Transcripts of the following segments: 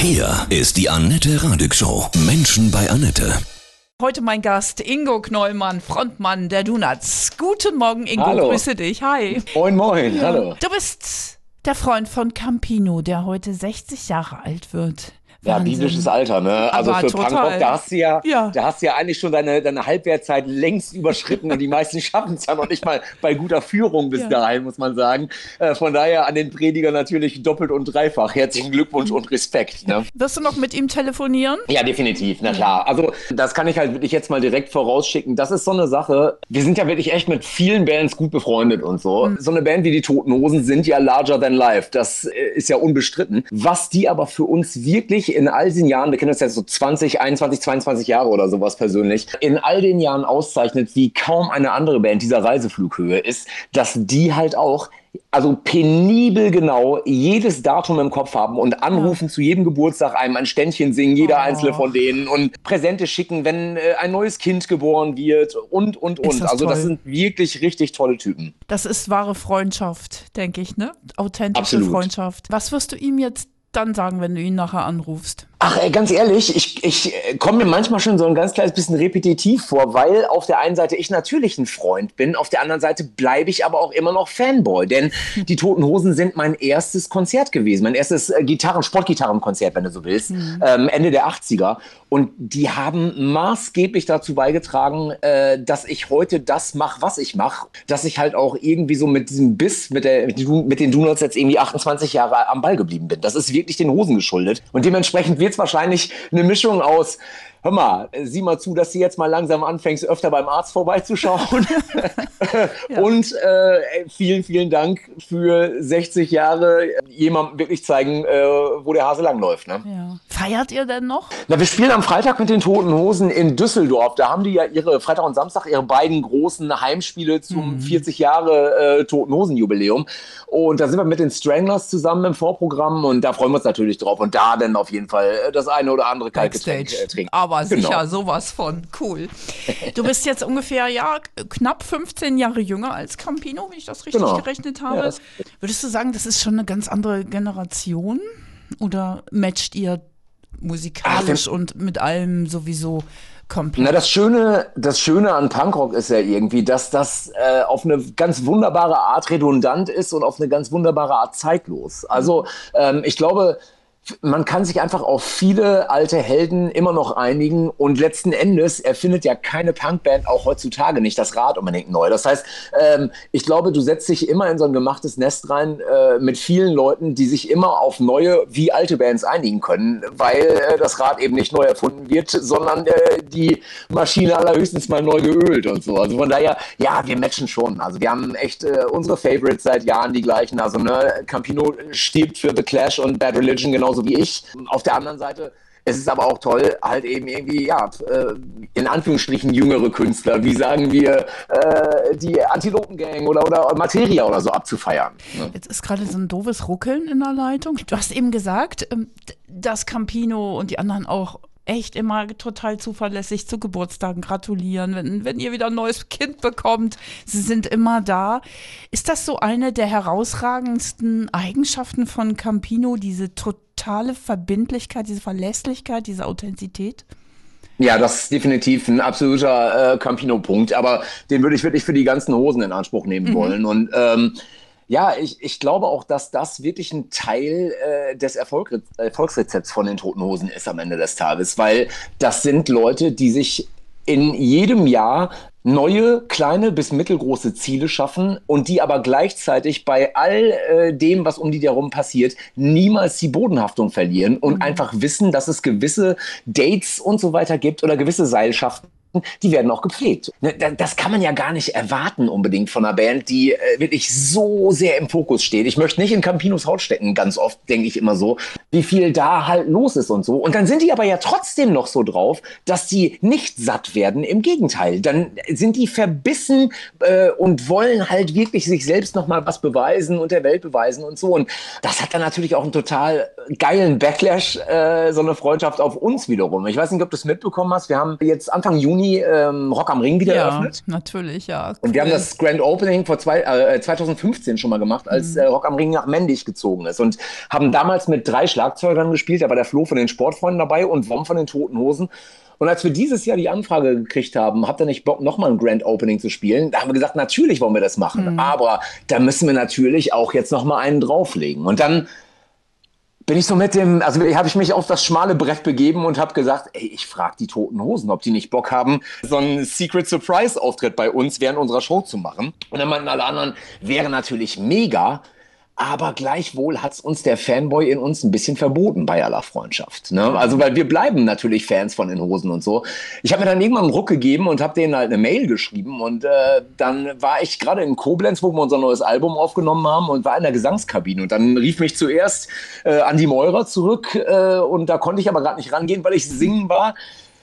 Hier ist die Annette Radig Show. Menschen bei Annette. Heute mein Gast Ingo Knollmann, Frontmann der Donuts. Guten Morgen, Ingo. Hallo. Grüße dich. Hi. Moin, moin, hallo. Du bist der Freund von Campino, der heute 60 Jahre alt wird. Ja, biblisches Alter, ne? Also Aber für total. Punkrock, da hast du ja, Ja. da hast du ja eigentlich schon deine, deine Halbwertzeit längst überschritten und die meisten schaffen es ja noch nicht mal bei guter Führung bis Ja. dahin, muss man sagen. Äh, von daher an den Prediger natürlich doppelt und dreifach. Herzlichen Glückwunsch und Respekt. Ne? Wirst du noch mit ihm telefonieren? Ja, definitiv, na klar. Also das kann ich halt wirklich jetzt mal direkt vorausschicken. Das ist so eine Sache. Wir sind ja wirklich echt mit vielen Bands gut befreundet und so. So eine Band wie die Toten Hosen sind ja larger than life. Das äh, ist ja unbestritten. Was die aber für uns wirklich in all diesen Jahren, wir kennen das jetzt so 20, 21, 22 Jahre oder sowas persönlich, in all den Jahren auszeichnet, wie kaum eine andere Band dieser Reiseflughöhe ist, dass die halt auch also penibel genau jedes Datum im Kopf haben und anrufen zu jedem Geburtstag einem ein Ständchen singen, jeder Oh. einzelne von denen und Präsente schicken, wenn äh, ein neues Kind geboren wird und, und, und. das Also das toll. sind wirklich richtig tolle Typen. Das ist wahre Freundschaft, denke ich, ne? Authentische Absolut. Freundschaft. Was wirst du ihm jetzt dann sagen, wenn du ihn nachher anrufst? Ach, ey, ganz ehrlich, ich, ich äh, komme mir manchmal schon so ein ganz kleines bisschen repetitiv vor, weil auf der einen Seite ich natürlich ein Freund bin, auf der anderen Seite bleibe ich aber auch immer noch Fanboy, denn die Toten Hosen sind mein erstes Konzert gewesen, mein erstes äh, Gitarren, Sportgitarrenkonzert, wenn du so willst, ähm, Ende der 80er. Und die haben maßgeblich dazu beigetragen, äh, dass ich heute das mache, was ich mache, dass ich halt auch irgendwie so mit diesem Biss, mit, der, mit, den- mit den Donuts jetzt irgendwie 28 Jahre am Ball geblieben bin. Das ist wirklich den Hosen geschuldet. Und dementsprechend wird es wahrscheinlich eine Mischung aus, hör mal, sieh mal zu, dass du jetzt mal langsam anfängst, öfter beim Arzt vorbeizuschauen. Und äh, vielen, vielen Dank für 60 Jahre jemandem wirklich zeigen, äh, wo der Hase langläuft. Ne? Ja. Feiert ihr denn noch? Na, wir spielen am Freitag mit den Toten Hosen in Düsseldorf. Da haben die ja ihre Freitag und Samstag ihre beiden großen Heimspiele zum 40 Jahre äh, Toten Hosen Jubiläum. Und da sind wir mit den Stranglers zusammen im Vorprogramm und da freuen wir uns natürlich drauf. Und da dann auf jeden Fall äh, das eine oder andere Kaltgetränk äh, trinken. Aber Genau. sicher, sowas von. Cool. Du bist jetzt ungefähr, ja, knapp 15 Jahre jünger als Campino, wenn ich das richtig Genau. gerechnet Ja, habe. das- Würdest du sagen, das ist schon eine ganz andere Generation? Oder matcht ihr musikalisch Ach, und mit allem sowieso komplett? Na, das Schöne, das Schöne an Punkrock ist ja irgendwie, dass das äh, auf eine ganz wunderbare Art redundant ist und auf eine ganz wunderbare Art zeitlos. Also ähm, ich glaube, man kann sich einfach auf viele alte Helden immer noch einigen und letzten Endes erfindet ja keine Punkband auch heutzutage nicht das Rad unbedingt neu. Das heißt, ähm, ich glaube, du setzt dich immer in so ein gemachtes Nest rein äh, mit vielen Leuten, die sich immer auf neue wie alte Bands einigen können, weil äh, das Rad eben nicht neu erfunden wird, sondern äh, die Maschine allerhöchstens mal neu geölt und so. Also von daher, ja, wir matchen schon. Also wir haben echt äh, unsere Favorites seit Jahren die gleichen. Also ne, Campino stirbt für The Clash und Bad Religion genauso wie ich. Auf der anderen Seite es ist aber auch toll, halt eben irgendwie, ja, äh, in Anführungsstrichen jüngere Künstler, wie sagen wir, äh, die Antilopengang oder, oder Materia oder so abzufeiern. Ne? Jetzt ist gerade so ein doofes Ruckeln in der Leitung. Du hast eben gesagt, ähm, dass Campino und die anderen auch echt immer total zuverlässig zu Geburtstagen gratulieren, wenn, wenn ihr wieder ein neues Kind bekommt. Sie sind immer da. Ist das so eine der herausragendsten Eigenschaften von Campino, diese totale Verbindlichkeit, diese Verlässlichkeit, diese Authentizität? Ja, das ist definitiv ein absoluter äh, Campino-Punkt, aber den würde ich wirklich für die ganzen Hosen in Anspruch nehmen wollen. Und ähm, ja, ich, ich glaube auch, dass das wirklich ein Teil äh, des Erfolg, Erfolgsrezepts von den Toten Hosen ist am Ende des Tages, weil das sind Leute, die sich in jedem Jahr neue, kleine bis mittelgroße Ziele schaffen und die aber gleichzeitig bei all äh, dem, was um die herum passiert, niemals die Bodenhaftung verlieren und einfach wissen, dass es gewisse Dates und so weiter gibt oder gewisse Seilschaften, die werden auch gepflegt. Ne, da- Das kann man ja gar nicht erwarten unbedingt von einer Band, die äh, wirklich so sehr im Fokus steht. Ich möchte nicht in Campinos Haut stecken, ganz oft denke ich immer so, wie viel da halt los ist und so. Und dann sind die aber ja trotzdem noch so drauf, dass die nicht satt werden. Im Gegenteil, dann sind die verbissen äh, und wollen halt wirklich sich selbst noch mal was beweisen und der Welt beweisen und so. Und das hat dann natürlich auch einen total geilen Backlash, äh, so eine Freundschaft auf uns wiederum. Ich weiß nicht, ob du es mitbekommen hast. Wir haben jetzt Anfang Juni Juni ähm, Rock am Ring wieder ja, eröffnet. natürlich, ja. Und wir haben das Grand Opening vor zwei, äh, 2015 schon mal gemacht, als Mhm. äh, Rock am Ring nach Mendig gezogen ist. Und haben damals mit drei Schlagzeugern gespielt. Da war der Flo von den Sportfreunden dabei und Wom von den Toten Hosen. Und als wir dieses Jahr die Anfrage gekriegt haben, habt ihr nicht Bock, nochmal ein Grand Opening zu spielen? Da haben wir gesagt, natürlich wollen wir das machen. Mhm. Aber da müssen wir natürlich auch jetzt nochmal einen drauflegen. Und dann bin ich so mit dem, also habe ich mich auf das schmale Brett begeben und habe gesagt, ey, ich frage die Toten Hosen, ob die nicht Bock haben, so einen Secret Surprise Auftritt bei uns während unserer Show zu machen. Und dann meinten alle anderen, wäre natürlich mega, aber gleichwohl hat's uns der Fanboy in uns ein bisschen verboten bei aller Freundschaft. Ne? Also weil wir bleiben natürlich Fans von den Hosen und so. Ich habe mir dann irgendwann einen Ruck gegeben und habe denen halt eine Mail geschrieben und äh, dann war ich gerade in Koblenz, wo wir unser neues Album aufgenommen haben und war in der Gesangskabine und dann rief mich zuerst äh, Andi Meurer zurück äh, und da konnte ich aber gerade nicht rangehen, weil ich singen war.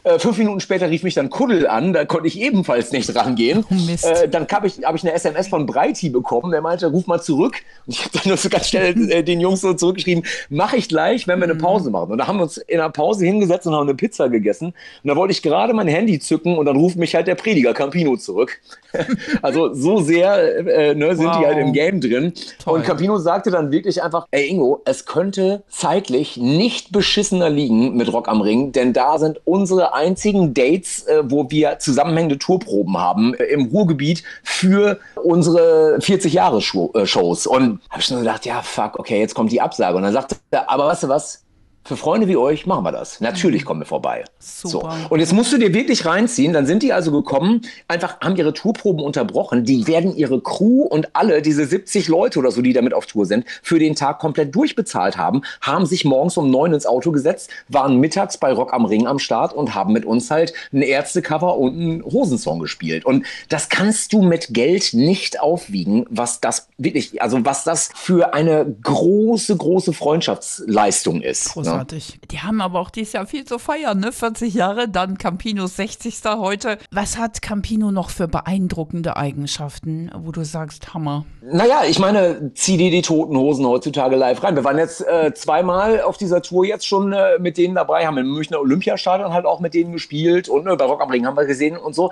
Äh, fünf Minuten später rief mich dann Kuddel an, da konnte ich ebenfalls nicht rangehen. Oh. Äh, dann habe ich, hab ich eine SMS von Breiti bekommen, der meinte, ruf mal zurück. Und ich habe dann nur so ganz schnell äh, den Jungs so zurückgeschrieben, mache ich gleich, wenn wir eine Pause machen. Und da haben wir uns in einer Pause hingesetzt und haben eine Pizza gegessen. Und da wollte ich gerade mein Handy zücken und dann ruft mich halt der Prediger Campino zurück. also so sehr äh, ne, sind Wow. die halt im Game drin. Toll. Und Campino sagte dann wirklich einfach, ey Ingo, es könnte zeitlich nicht beschissener liegen mit Rock am Ring, denn da sind unsere einzigen Dates, äh, wo wir zusammenhängende Tourproben haben äh, im Ruhrgebiet für unsere 40 Jahre äh, Shows. Und habe ich nur gedacht, ja fuck, okay, jetzt kommt die Absage. Und dann sagte er, aber weißt du was? Für Freunde wie euch machen wir das. Natürlich kommen wir vorbei. Super. So. Und jetzt musst du dir wirklich reinziehen. Dann sind die also gekommen, einfach haben ihre Tourproben unterbrochen. Die werden ihre Crew und alle, diese 70 Leute oder so, die damit auf Tour sind, für den Tag komplett durchbezahlt haben, haben sich morgens um neun ins Auto gesetzt, waren mittags bei Rock am Ring am Start und haben mit uns halt ein Ärztecover und einen Hosensong gespielt. Und das kannst du mit Geld nicht aufwiegen, was das wirklich, also was das für eine große, große Freundschaftsleistung ist. ne? Großartig. Die haben aber auch dieses Jahr viel zu feiern, ne? 40 Jahre, dann Campinos 60. heute. Was hat Campino noch für beeindruckende Eigenschaften, wo du sagst, Hammer? Naja, ich meine, zieh dir die toten Hosen heutzutage live rein. Wir waren jetzt äh, zweimal auf dieser Tour jetzt schon äh, mit denen dabei, haben im Münchner Olympiastadion halt auch mit denen gespielt und äh, bei Rock am Ring haben wir gesehen und so.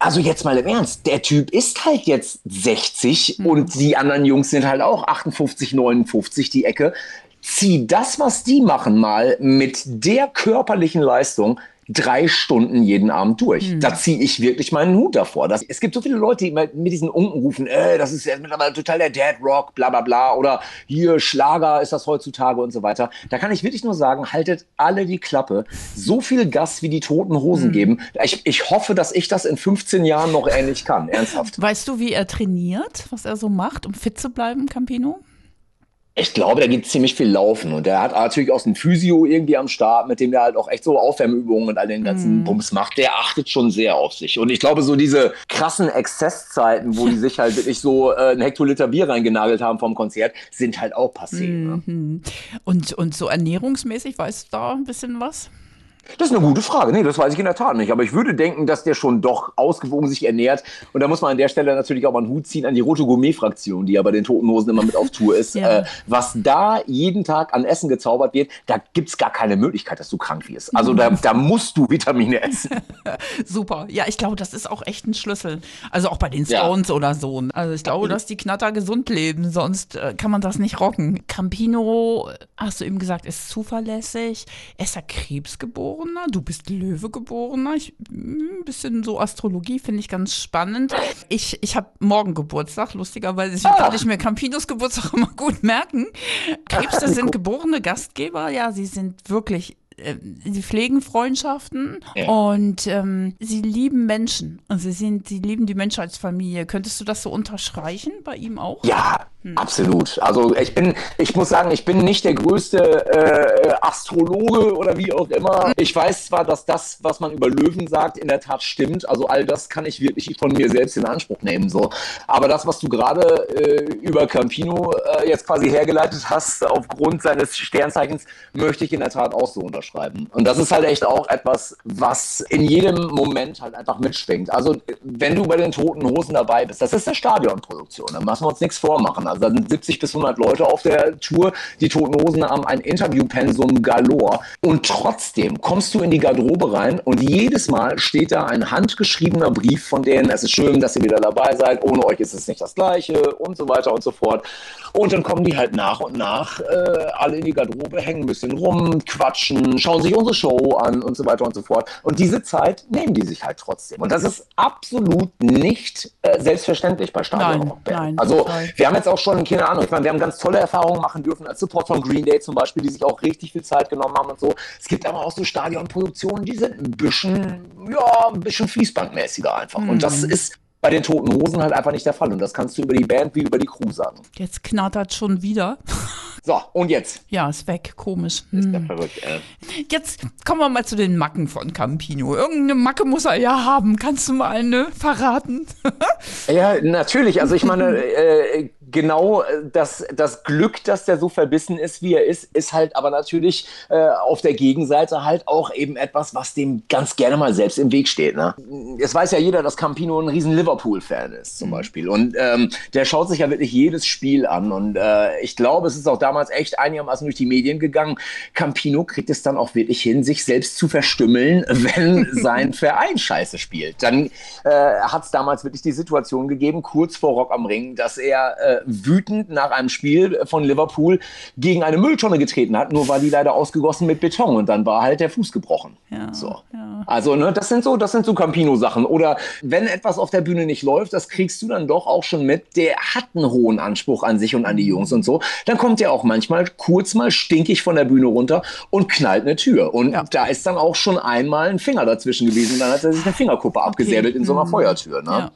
Also jetzt mal im Ernst, der Typ ist halt jetzt 60 und die anderen Jungs sind halt auch 58, 59 die Ecke. Zieh das, was die machen, mal mit der körperlichen Leistung drei Stunden jeden Abend durch. Da ziehe ich wirklich meinen Hut davor. Das, es gibt so viele Leute, die mit diesen Unken rufen, äh, das ist jetzt mittlerweile total der Dead Rock, bla bla bla, oder hier Schlager ist das heutzutage und so weiter. Da kann ich wirklich nur sagen, haltet alle die Klappe. So viel Gas, wie die toten Hosen geben. Ich, ich hoffe, dass ich das in 15 Jahren noch ähnlich kann, ernsthaft. Weißt du, wie er trainiert, was er so macht, um fit zu bleiben, Campino? Ich glaube, da geht ziemlich viel Laufen und der hat natürlich auch einen Physio irgendwie am Start, mit dem der halt auch echt so Aufwärmübungen und all den ganzen Bums macht. Der achtet schon sehr auf sich. Und ich glaube, so diese krassen Exzesszeiten, wo die sich halt wirklich so äh, einen Hektoliter Bier reingenagelt haben vom Konzert, sind halt auch passiert. Ne? Und, und so ernährungsmäßig, weißt du da ein bisschen was? Das ist eine gute Frage. Nee, das weiß ich in der Tat nicht. Aber ich würde denken, dass der schon doch ausgewogen sich ernährt. Und da muss man an der Stelle natürlich auch mal einen Hut ziehen an die Rote Gourmet-Fraktion, die ja bei den Toten Hosen immer mit auf Tour ist. Ja. Äh, was da jeden Tag an Essen gezaubert wird, da gibt's gar keine Möglichkeit, dass du krank wirst. Also da, da musst du Vitamine essen. Super. Ja, ich glaube, das ist auch echt ein Schlüssel. Also auch bei den Ja. Stones oder so. Also ich glaube, dass die Knatter gesund leben, sonst äh, kann man das nicht rocken. Campino, hast du eben gesagt, ist zuverlässig. Er ist ja Krebsgeborener. Du bist Löwe-Geborener. Ich, ein bisschen so Astrologie finde ich ganz spannend. Ich, ich habe morgen Geburtstag, lustigerweise. Deswegen kann ich mir Campinos Geburtstag immer gut merken. Krebse sind geborene Gastgeber. Ja, sie sind wirklich äh, sie pflegen Freundschaften Ja. und ähm, sie lieben Menschen. Und sie sind, sie lieben die Menschheitsfamilie. Könntest du das so unterstreichen bei ihm auch? Ja, absolut. Also ich bin, ich muss sagen, ich bin nicht der größte äh, Astrologe oder wie auch immer. Ich weiß zwar, dass das, was man über Löwen sagt, in der Tat stimmt. Also all das kann ich wirklich von mir selbst in Anspruch nehmen. So. Aber das, was du gerade äh, über Campino äh, jetzt quasi hergeleitet hast, aufgrund seines Sternzeichens, möchte ich in der Tat auch so unterschreiben. Und das ist halt echt auch etwas, was in jedem Moment halt einfach mitschwingt. Also wenn du bei den Toten Hosen dabei bist, das ist eine Stadionproduktion. Da müssen wir uns nichts vormachen. Also Also da sind 70 bis 100 Leute auf der Tour. Die Toten Hosen haben ein Interviewpensum galore. Und trotzdem kommst du in die Garderobe rein und jedes Mal steht da ein handgeschriebener Brief von denen. Es ist schön, dass ihr wieder dabei seid. Ohne euch ist es nicht das Gleiche und so weiter und so fort. Und dann kommen die halt nach und nach äh, alle in die Garderobe, hängen ein bisschen rum, quatschen, schauen sich unsere Show an und so weiter und so fort. Und diese Zeit nehmen die sich halt trotzdem. Und das ist absolut nicht äh, selbstverständlich bei Stadion. Also wir haben jetzt auch schon, keine Ahnung, ich meine, wir haben ganz tolle Erfahrungen machen dürfen als Support von Green Day zum Beispiel, die sich auch richtig viel Zeit genommen haben und so. Es gibt aber auch so Stadionproduktionen, die sind ein bisschen, ja, ein bisschen fließbandmäßiger einfach. Mhm. Und das mhm. ist bei den Toten Hosen halt einfach nicht der Fall. Und das kannst du über die Band wie über die Crew sagen. Jetzt knattert schon wieder. So, und jetzt? Ja, ist weg. Komisch. Hm. Ist der verrückt, äh. Jetzt kommen wir mal zu den Macken von Campino. Irgendeine Macke muss er ja haben. Kannst du mal eine verraten? ja, natürlich. Also ich meine, äh, genau das, das Glück, dass der so verbissen ist, wie er ist, ist halt aber natürlich äh, auf der Gegenseite halt auch eben etwas, was dem ganz gerne mal selbst im Weg steht. Ne? Es weiß ja jeder, dass Campino ein riesen Liverpool-Fan ist zum mhm. Beispiel. Und ähm, der schaut sich ja wirklich jedes Spiel an. Und äh, ich glaube, es ist auch damals damals echt einigermaßen durch die Medien gegangen. Campino kriegt es dann auch wirklich hin, sich selbst zu verstümmeln, wenn sein Verein scheiße spielt. Dann äh, hat es damals wirklich die Situation gegeben, kurz vor Rock am Ring, dass er äh, wütend nach einem Spiel von Liverpool gegen eine Mülltonne getreten hat, nur war die leider ausgegossen mit Beton und dann war halt der Fuß gebrochen. Ja, so. Ja. Also, ne, das sind so, das sind so Campino-Sachen. Oder wenn etwas auf der Bühne nicht läuft, das kriegst du dann doch auch schon mit, der hat einen hohen Anspruch an sich und an die Jungs und so. Dann kommt er auch manchmal kurz mal stinkig von der Bühne runter und knallt eine Tür. Und ja. da ist dann auch schon einmal ein Finger dazwischen gewesen. Dann hat er sich eine Fingerkuppe okay. abgesäbelt in so einer mhm. Feuertür. Ne? Ja.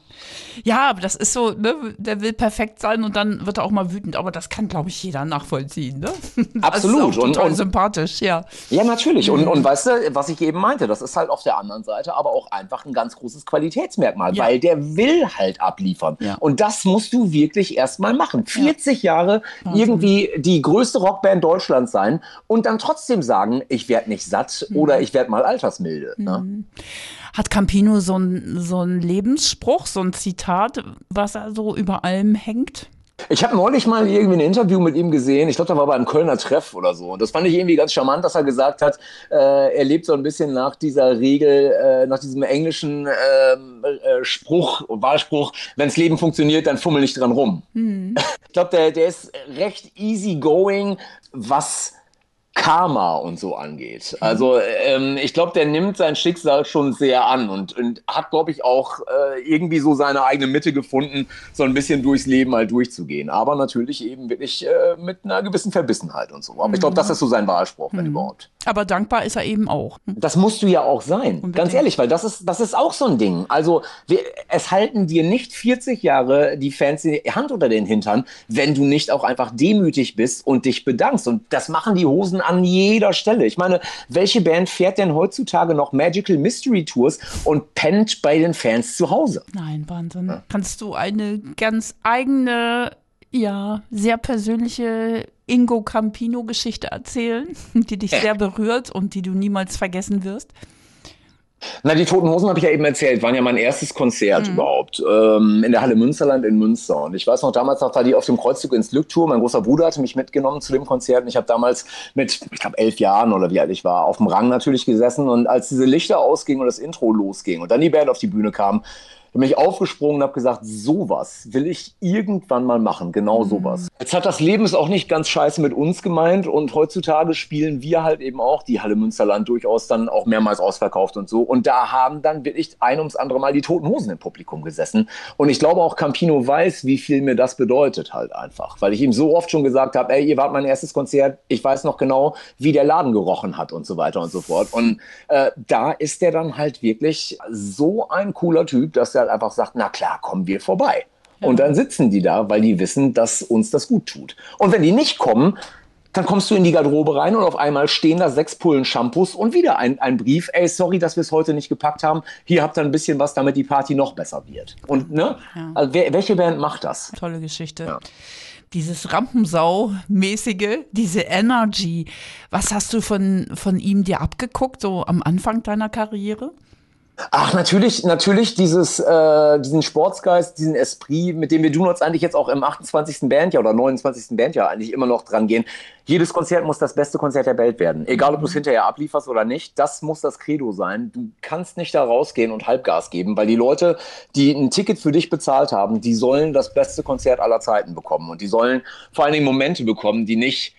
ja. aber das ist so, ne, der will perfekt sein und dann wird er auch mal wütend. Aber das kann, glaube ich, jeder nachvollziehen. Ne? Absolut. und, und sympathisch, ja. Ja, natürlich. Und, und weißt du, was ich eben meinte, das ist halt auf der anderen Seite aber auch einfach ein ganz großes Qualitätsmerkmal, ja. weil der will halt abliefern. Ja. Und das musst du wirklich erstmal machen. 40 Jahre irgendwie die größte Rockband Deutschlands sein und dann trotzdem sagen, ich werde nicht satt mhm. oder ich werde mal altersmilde. Ne? Mhm. Ne? Hat Campino so einen so Lebensspruch, so ein Zitat, was er so über allem hängt? Ich habe neulich mal irgendwie ein Interview mit ihm gesehen. Ich glaube, da war beim Kölner Treff oder so. Und das fand ich irgendwie ganz charmant, dass er gesagt hat, äh, er lebt so ein bisschen nach dieser Regel, äh, nach diesem englischen ähm, äh, Spruch, Wahlspruch, wenns Leben funktioniert, dann fummel nicht dran rum. Mhm. Ich glaube, der, der ist recht easy going, was Karma und so angeht. Also ähm, ich glaube, der nimmt sein Schicksal schon sehr an und, und hat, glaube ich, auch äh, irgendwie so seine eigene Mitte gefunden, so ein bisschen durchs Leben mal durchzugehen. Aber natürlich eben wirklich äh, mit einer gewissen Verbissenheit und so. Aber mhm. ich glaube, das ist so sein Wahlspruch, wenn mhm. überhaupt. Aber dankbar ist er eben auch. Das musst du ja auch sein. Unbedingt. Ganz ehrlich, weil das ist, das ist auch so ein Ding. Also wir, es halten dir nicht 40 Jahre die Fans die Hand unter den Hintern, wenn du nicht auch einfach demütig bist und dich bedankst. Und das machen die Hosen an jeder Stelle. Ich meine, welche Band fährt denn heutzutage noch Magical Mystery Tours und pennt bei den Fans zu Hause? Nein, Wahnsinn. Ja. Kannst du eine ganz eigene, ja, sehr persönliche Ingo Campino-Geschichte erzählen, die dich sehr berührt und die du niemals vergessen wirst? Na, die Toten Hosen habe ich ja eben erzählt, waren ja mein erstes Konzert mhm. überhaupt ähm, in der Halle Münsterland in Münster. Und ich weiß noch, damals noch war die auf dem Kreuzzug ins Glücktour. Mein großer Bruder hatte mich mitgenommen zu dem Konzert. Und ich habe damals mit, ich glaube, elf Jahren oder wie alt ich war, auf dem Rang natürlich gesessen. Und als diese Lichter ausgingen und das Intro losging und dann die Band auf die Bühne kam, bin ich aufgesprungen und habe gesagt, sowas will ich irgendwann mal machen, genau mhm. sowas. Jetzt hat das Leben es auch nicht ganz scheiße mit uns gemeint und heutzutage spielen wir halt eben auch die Halle Münsterland durchaus dann auch mehrmals ausverkauft und so. Und da haben dann wirklich ein ums andere Mal die Toten Hosen im Publikum gesessen. Und ich glaube auch Campino weiß, wie viel mir das bedeutet halt einfach, weil ich ihm so oft schon gesagt habe, ey, ihr wart mein erstes Konzert, ich weiß noch genau, wie der Laden gerochen hat und so weiter und so fort. Und äh, da ist der dann halt wirklich so ein cooler Typ, dass er halt einfach sagt, na klar, kommen wir vorbei. Ja. Und dann sitzen die da, weil die wissen, dass uns das gut tut. Und wenn die nicht kommen, dann kommst du in die Garderobe rein und auf einmal stehen da sechs Pullen Shampoos und wieder ein, ein Brief. Ey, sorry, dass wir es heute nicht gepackt haben. Hier habt ihr ein bisschen was, damit die Party noch besser wird. Und ne? Ja. Also, wer, welche Band macht das? Tolle Geschichte. Ja. Dieses Rampensau-mäßige, diese Energy. Was hast du von, von ihm dir abgeguckt, so am Anfang deiner Karriere? Ach, natürlich, natürlich dieses, äh, diesen Sportsgeist, diesen Esprit, mit dem wir Donuts eigentlich jetzt auch im 28. Bandjahr oder 29. Bandjahr eigentlich immer noch dran gehen. Jedes Konzert muss das beste Konzert der Welt werden. Egal, ob du es hinterher ablieferst oder nicht, das muss das Credo sein. Du kannst nicht da rausgehen und Halbgas geben, weil die Leute, die ein Ticket für dich bezahlt haben, die sollen das beste Konzert aller Zeiten bekommen. Und die sollen vor allen Dingen Momente bekommen, die nicht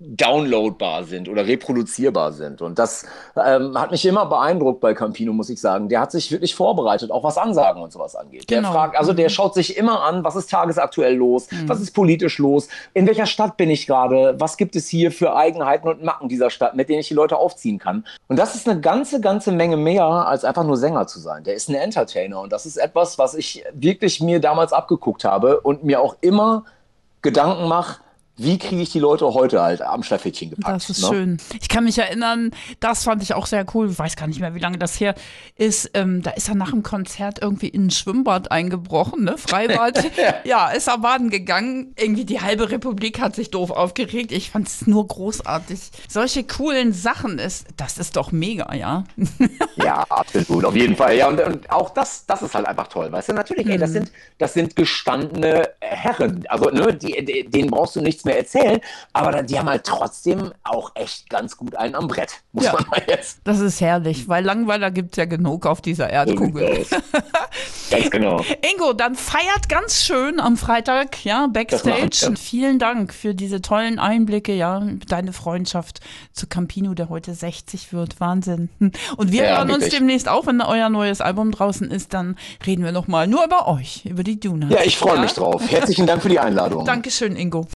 downloadbar sind oder reproduzierbar sind. Und das ähm, hat mich immer beeindruckt bei Campino, muss ich sagen. Der hat sich wirklich vorbereitet, auch was Ansagen und sowas angeht. Genau. Der fragt, also der mhm. schaut sich immer an, was ist tagesaktuell los, mhm. was ist politisch los, in welcher Stadt bin ich gerade, was gibt es hier für Eigenheiten und Macken dieser Stadt, mit denen ich die Leute aufziehen kann. Und das ist eine ganze, ganze Menge mehr, als einfach nur Sänger zu sein. Der ist ein Entertainer und das ist etwas, was ich wirklich mir damals abgeguckt habe und mir auch immer Gedanken mache, wie kriege ich die Leute heute halt am Stafettchen gepackt? Das ist ne? schön. Ich kann mich erinnern, das fand ich auch sehr cool. Ich weiß gar nicht mehr, wie lange das her ist. Ähm, da ist er nach dem Konzert irgendwie in ein Schwimmbad eingebrochen, ne? Freibad. ja. ist er baden gegangen. Irgendwie die halbe Republik hat sich doof aufgeregt. Ich fand es nur großartig. Solche coolen Sachen ist, das ist doch mega, ja. ja, absolut, auf jeden Fall. Ja, und, und, auch das, das ist halt einfach toll. Weißt du, natürlich, ey, das mhm. sind, das sind gestandene Herren. Also, ne, die, die, denen brauchst du nichts mehr erzählen, aber die haben halt trotzdem auch echt ganz gut einen am Brett, muss ja, man mal jetzt. Das ist herrlich, weil Langweiler gibt es ja genug auf dieser Erdkugel. ganz genau. Ingo, dann feiert ganz schön am Freitag, ja, Backstage. Und vielen Dank für diese tollen Einblicke, ja, deine Freundschaft zu Campino, der heute 60 wird. Wahnsinn. Und wir ja, hören wirklich. uns demnächst auch, wenn euer neues Album draußen ist, dann reden wir nochmal nur über euch, über die Duna. Ja, ich freue ja? mich drauf. Herzlichen Dank für die Einladung. Dankeschön, Ingo.